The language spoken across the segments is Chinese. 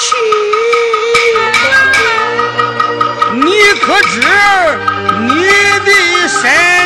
去，你可知你的身。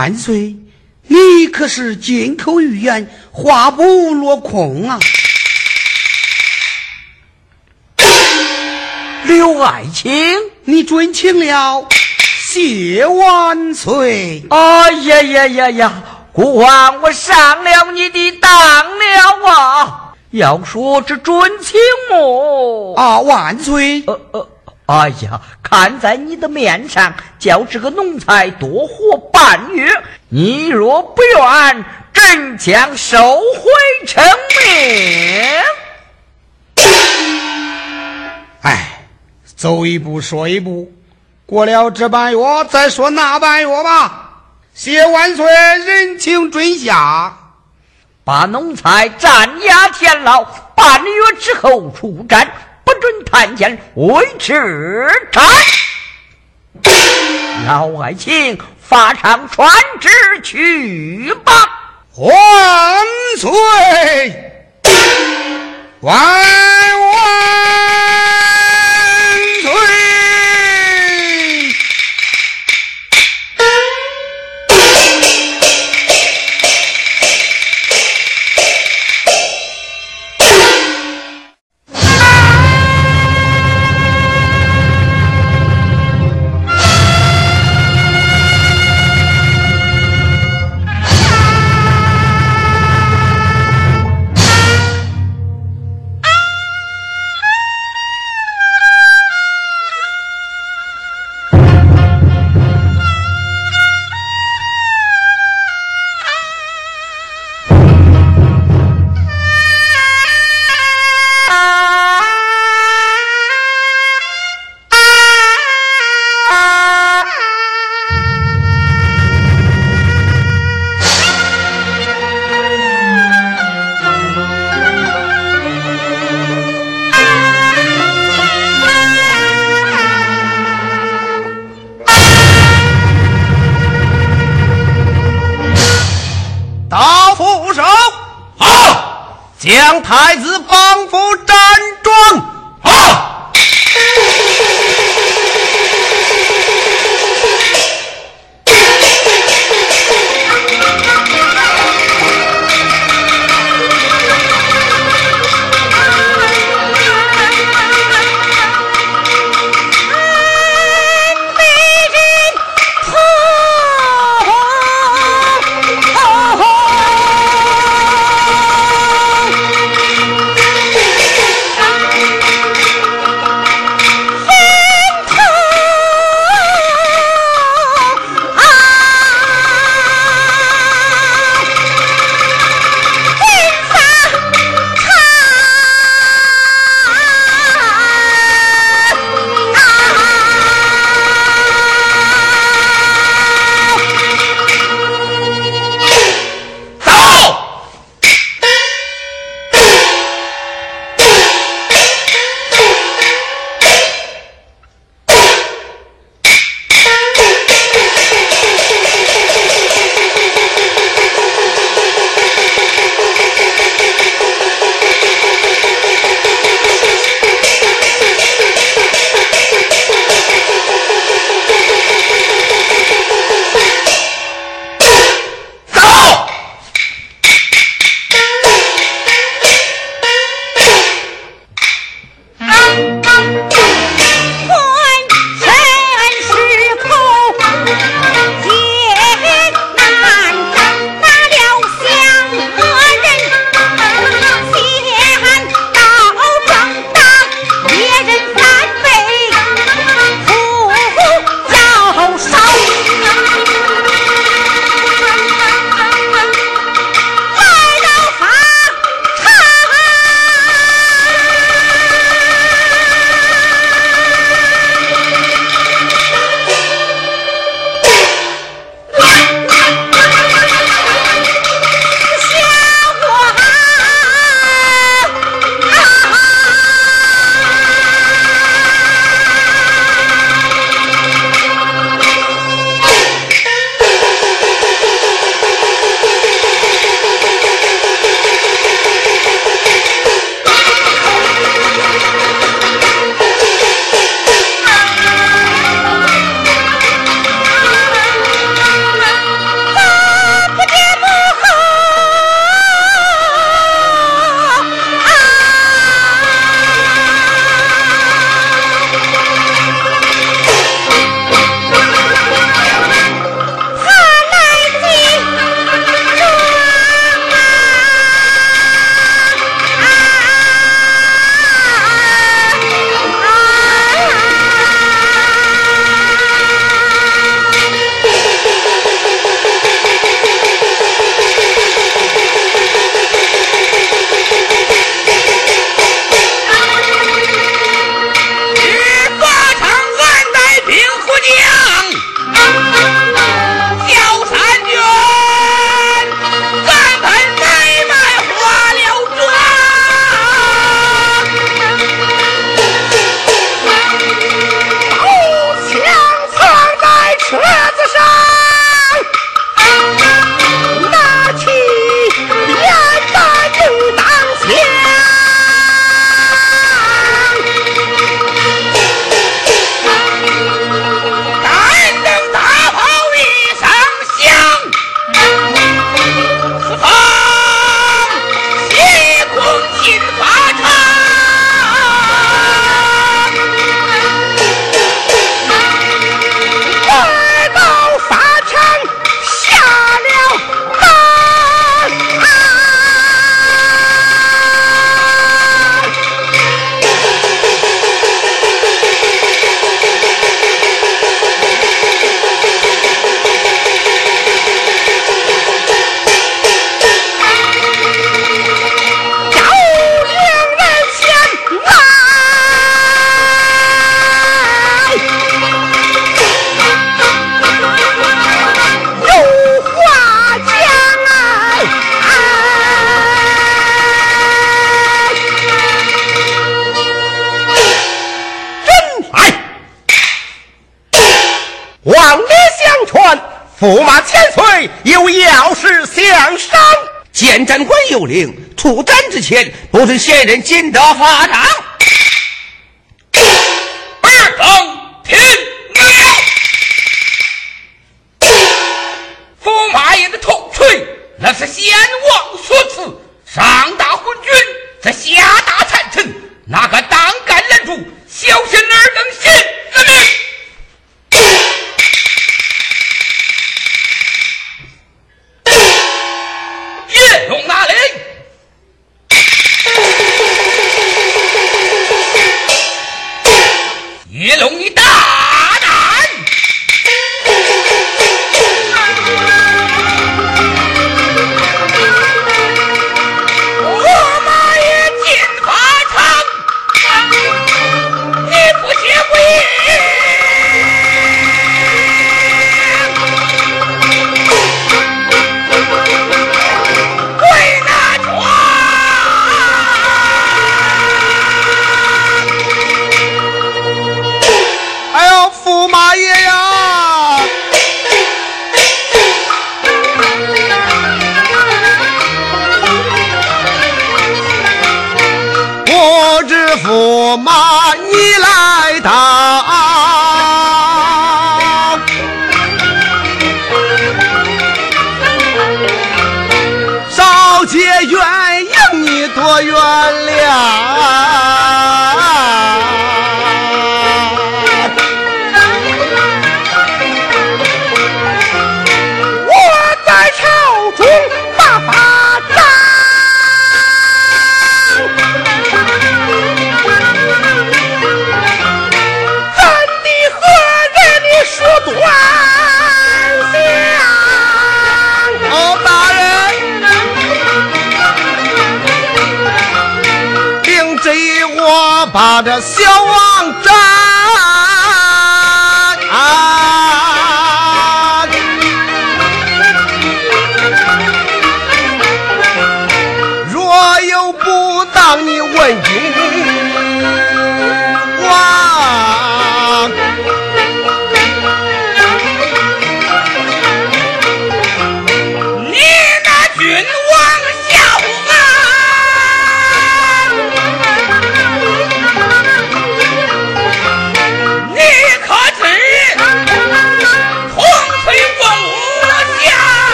万岁！你可是金口玉言，话不落空啊！刘爱卿，你准请了，谢万岁！哎呀呀呀呀！国王，我上了你的当了啊！要说这准请么？啊，万岁！呃呃。哎呀，看在你的面上，叫这个奴才多活半月。你若不愿，朕将收回成命。哎，走一步说一步，过了这半月再说那半月吧。谢万岁，人情准下。把奴才斩押天牢，半月之后出战，不准探监，维持战。老爱卿，发上传旨去吧。万岁！万万！不是仙人金德发达。我的小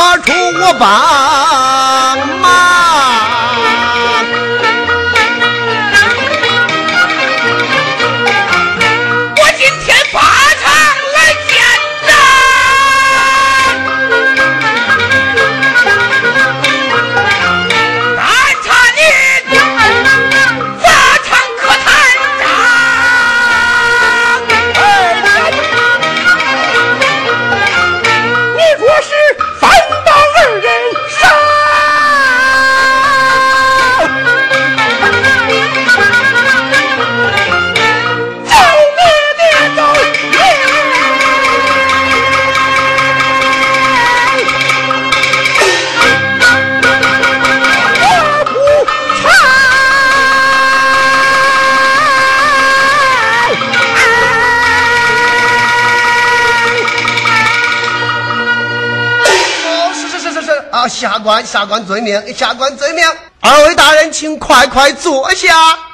我出，我帮忙。官下官遵命，下官遵命，二位大人请快快坐下。